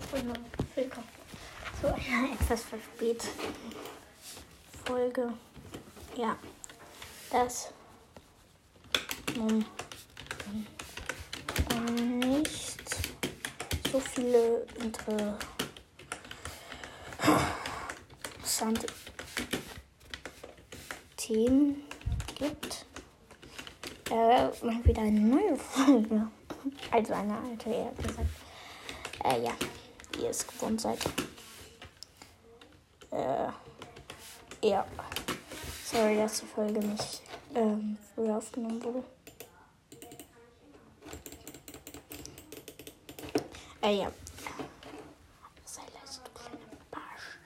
Freunde, willkommen zu einer etwas verspäteten Folge. Ja, das nun nicht so viele interessante Themen gibt. Äh, mal wieder eine neue Folge. Also eine alte, eher gesagt. Äh, ja, ihr es gewohnt seid. Äh, ja. Sorry, dass die Folge nicht ähm, früher aufgenommen wurde. Äh, ja. Sei leise, du kleine Barsch.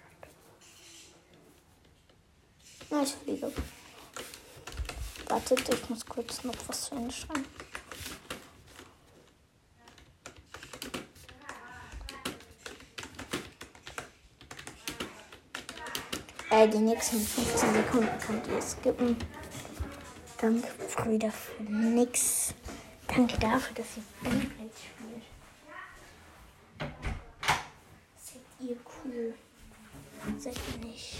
Na, ich fliege. Wartet, ich muss kurz noch was zu Ende schreiben. Äh, die nächsten 15 Sekunden könnt ihr skippen. Danke, Brüder, für nix. Danke dafür, dass ihr Beyblade spielt. Seid ihr cool? Seid ihr nicht?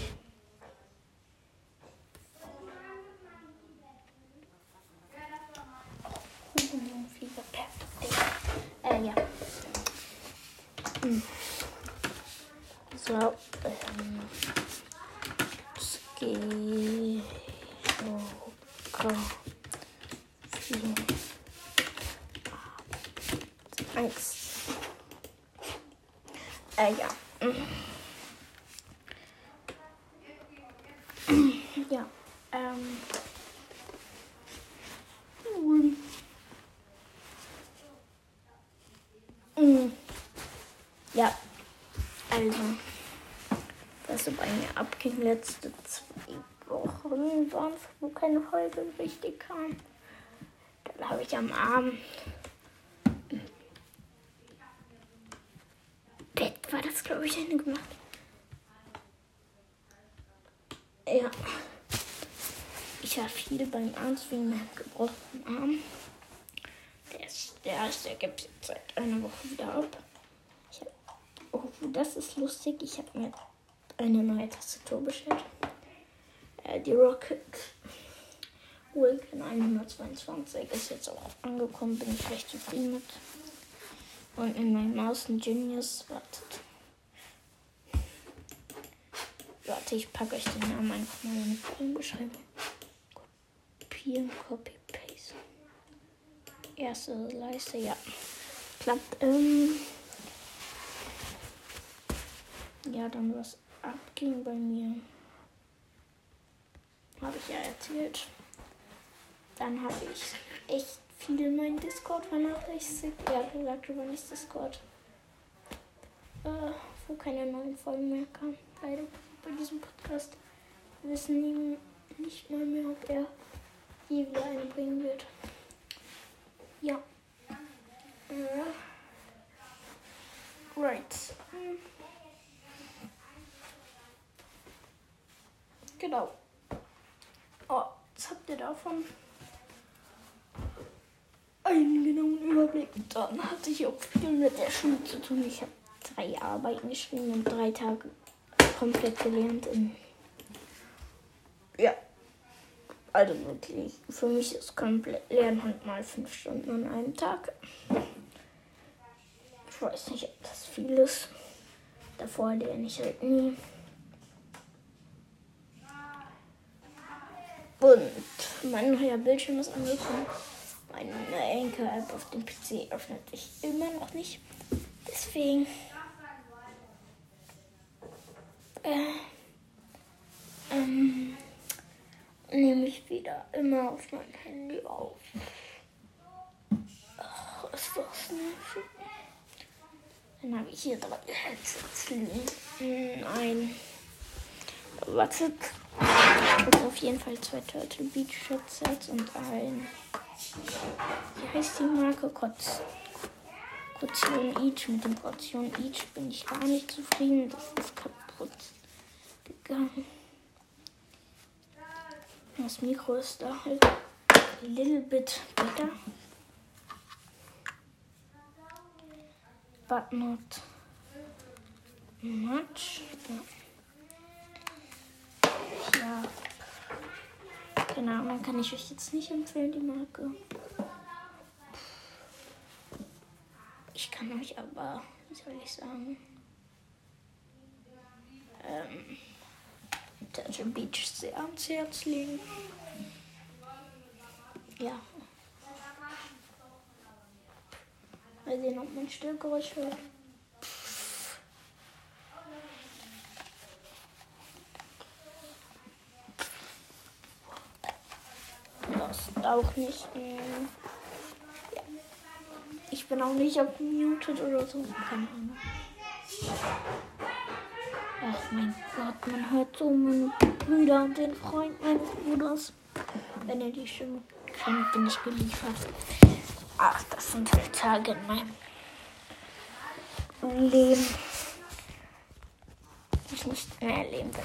Hugenjungflieger, perfekt. Äh, ja. Hm. So, ähm. Ski. Schoka. Vier. Eins. Äh, ja. Ja. Ähm. Mm. Ja. So bei mir abging letzte zwei Wochen waren, wo keine Folge richtig kam. Dann habe ich am Abend Bett war das, glaube ich, eine gemacht. Ja. Ich war viel beim Arzt wegen meinem gebrochenen Arm. Der ist, der ist, gibt jetzt seit einer Woche wieder ab. Hab, oh, das ist lustig. Ich habe mir eine neue Tastatur bestellt. Äh, die Rocket Wilkin 122 ist jetzt auch angekommen. Bin ich recht zufrieden mit. Und in meinem Maus ein Genius. Wartet. Warte, ich packe euch den Namen einfach mal in die Beschreibung. Kopieren, Copy, Paste. Erste Leiste, ja. Klappt. Ähm ja, dann was abging bei mir. Habe ich ja erzählt. Dann habe ich echt viel mein Discord vernachlässigt. Ja, gesagt über das Discord. Äh, wo keine neuen Folgen mehr kamen. Leider bei diesem Podcast. Wir wissen nie, nicht mal mehr, ob er je wieder eine bringen wird. Ja. Äh. Right. Hm. Genau. Oh, was habt ihr davon? Einen genauen Überblick. Dann hatte ich auch viel mit der Schule zu tun. Ich habe drei Arbeiten geschrieben und drei Tage komplett gelernt. Ja. Also wirklich, für mich ist komplett Lernen halt mal fünf Stunden an einem Tag. Ich weiß nicht, ob das viel ist. Davor lerne ich halt nie. Und mein neuer Bildschirm ist angekommen. Meine Anchor-App auf dem PC öffnet sich immer noch nicht. Deswegen äh, ähm, nehme ich wieder immer auf mein Handy auf. Ach, ist das nervig. Dann habe ich hier drei Headsets liegen. Ein. Wartet. Und auf jeden Fall zwei Turtle Beach Headsets und ein. Wie heißt die Marke? Kotz. Portion Each. Mit dem Portion Each bin ich gar nicht zufrieden. Das ist kaputt gegangen. Das Mikro ist da halt a little bit better. But not Matsch. Ja. ja. Genau, dann kann ich euch jetzt nicht empfehlen, die Marke. Ich kann euch aber, wie soll ich sagen, ähm, Turtle Beach sehr ans Herz legen. Ja. Mal sehen, ob mein Stillgeräusch hört. Das auch nicht. Ja. Ich bin auch nicht auf muted oder so. Keine Ahnung. Ach mein Gott, man hört so meine Brüder und den Freund meines Bruders. Wenn ihr die Stimme kennt, bin ich geliefert. Ach, das sind halt Tage in meinem Leben, ich nicht mehr erleben will.